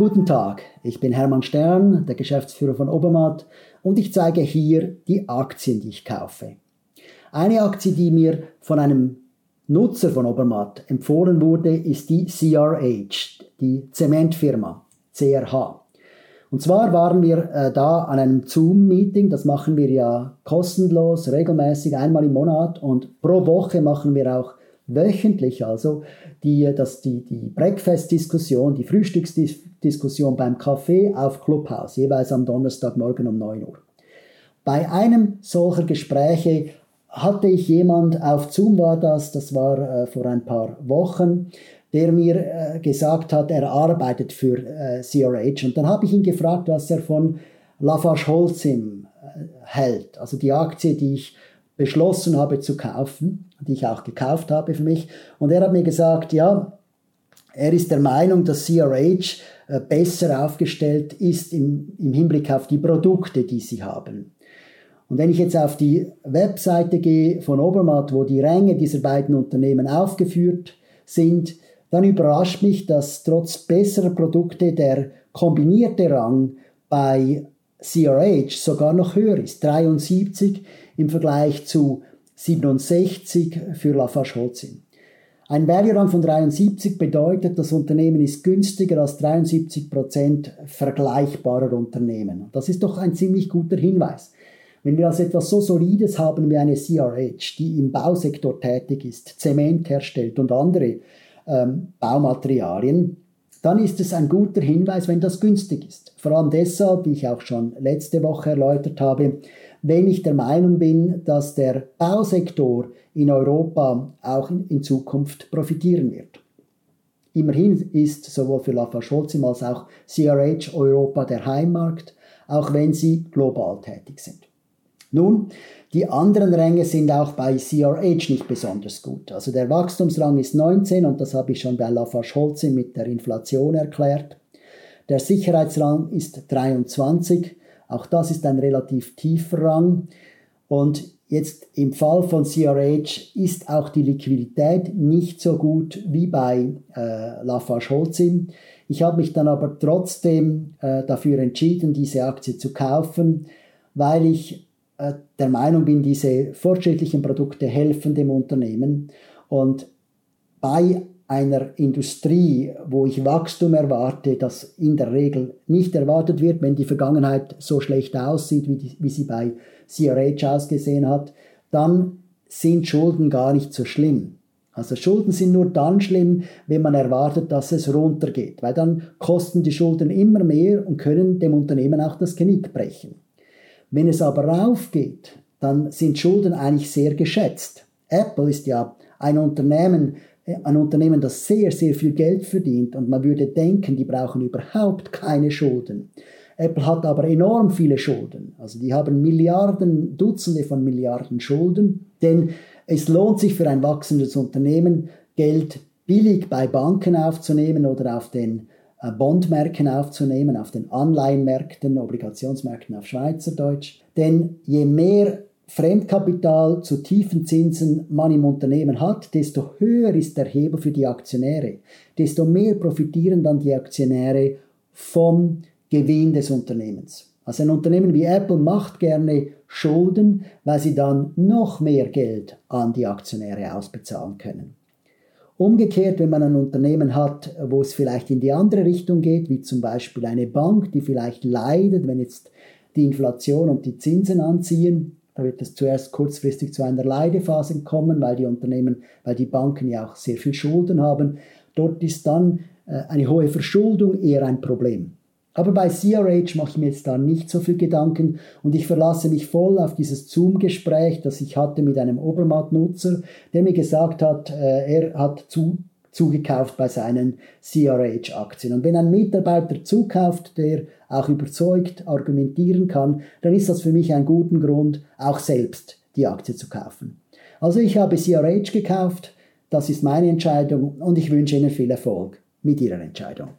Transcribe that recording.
Guten Tag, ich bin Hermann Stern, der Geschäftsführer von Obermatt und ich zeige hier die Aktien, die ich kaufe. Eine Aktie, die mir von einem Nutzer von Obermatt empfohlen wurde, ist die CRH, die Zementfirma, CRH. Und zwar waren wir äh, da an einem Zoom-Meeting, das machen wir ja kostenlos, regelmäßig, einmal im Monat und pro Woche machen wir auch wöchentlich also die, das, die, die Breakfast-Diskussion, die Frühstücksdiskussion beim Café auf Clubhouse, jeweils am Donnerstagmorgen um 9 Uhr. Bei einem solcher Gespräche hatte ich jemand, auf Zoom war das, das war äh, vor ein paar Wochen, der mir äh, gesagt hat, er arbeitet für äh, CRH. Und dann habe ich ihn gefragt, was er von Lafarge Holcim äh, hält, also die Aktie, die ich beschlossen habe zu kaufen, die ich auch gekauft habe für mich. Und er hat mir gesagt, ja, er ist der Meinung, dass CRH äh, besser aufgestellt ist im, im Hinblick auf die Produkte, die sie haben. Und wenn ich jetzt auf die Webseite gehe von Obermatt, wo die Ränge dieser beiden Unternehmen aufgeführt sind, dann überrascht mich, dass trotz besserer Produkte der kombinierte Rang bei CRH sogar noch höher ist, 73 im Vergleich zu 67 für Lafarge-Holcim. Ein Value-Rang von 73 bedeutet, das Unternehmen ist günstiger als 73 Prozent vergleichbarer Unternehmen. Das ist doch ein ziemlich guter Hinweis. Wenn wir also etwas so Solides haben wie eine CRH, die im Bausektor tätig ist, Zement herstellt und andere ähm, Baumaterialien, dann ist es ein guter Hinweis, wenn das günstig ist. Vor allem deshalb, wie ich auch schon letzte Woche erläutert habe, wenn ich der Meinung bin, dass der Bausektor in Europa auch in, Zukunft profitieren wird. Immerhin ist sowohl für Lafarge-Holcim als auch CRH Europa der Heimmarkt, auch wenn sie global tätig sind. Nun, die anderen Ränge sind auch bei CRH nicht besonders gut. Also der Wachstumsrang ist 19 und das habe ich schon bei Lafarge-Holcim mit der Inflation erklärt. Der Sicherheitsrang ist 23 auch das ist ein relativ tiefer Rang. Und jetzt im Fall von CRH ist auch die Liquidität nicht so gut wie bei äh, Lafarge-Holcim. Ich habe mich dann aber trotzdem äh, dafür entschieden, diese Aktie zu kaufen, weil ich der Meinung bin, diese fortschrittlichen Produkte helfen dem Unternehmen. Und bei einer Industrie, wo ich Wachstum erwarte, das in der Regel nicht erwartet wird, wenn die Vergangenheit so schlecht aussieht, wie, die, wie sie bei CRH ausgesehen hat, dann sind Schulden gar nicht so schlimm. Also Schulden sind nur dann schlimm, wenn man erwartet, dass es runtergeht, weil dann kosten die Schulden immer mehr und können dem Unternehmen auch das Genick brechen. Wenn es aber raufgeht, dann sind Schulden eigentlich sehr geschätzt. Apple ist ja ein Unternehmen, ein Unternehmen, das sehr, sehr viel Geld verdient und man würde denken, die brauchen überhaupt keine Schulden. Apple hat aber enorm viele Schulden. Also die haben Milliarden, Dutzende von Milliarden Schulden, denn es lohnt sich für ein wachsendes Unternehmen, Geld billig bei Banken aufzunehmen oder auf den äh, Bondmärkten aufzunehmen, auf den Anleihenmärkten, Obligationsmärkten auf Schweizerdeutsch. Denn je mehr Fremdkapital zu tiefen Zinsen man im Unternehmen hat, desto höher ist der Hebel für die Aktionäre, desto mehr profitieren dann die Aktionäre vom Gewinn des Unternehmens. Also ein Unternehmen wie Apple macht gerne Schulden, weil sie dann noch mehr Geld an die Aktionäre ausbezahlen können. Umgekehrt, wenn man ein Unternehmen hat, wo es vielleicht in die andere Richtung geht, wie zum Beispiel eine Bank, die vielleicht leidet, wenn jetzt die Inflation und die Zinsen anziehen, da wird es zuerst kurzfristig zu einer Leidephase kommen, weil die Unternehmen, weil die Banken ja auch sehr viel Schulden haben. Dort ist dann äh, eine hohe Verschuldung eher ein Problem. Aber bei CRH mache ich mir jetzt da nicht so viel Gedanken und ich verlasse mich voll auf dieses Zoom-Gespräch, das ich hatte mit einem Obermatt-Nutzer, der mir gesagt hat, äh, er hat zu zugekauft bei seinen CRH-Aktien. Und wenn ein Mitarbeiter zukauft, der auch überzeugt argumentieren kann, dann ist das für mich ein guten Grund, auch selbst die Aktie zu kaufen. Also ich habe CRH gekauft, das ist meine Entscheidung und ich wünsche Ihnen viel Erfolg mit Ihrer Entscheidung.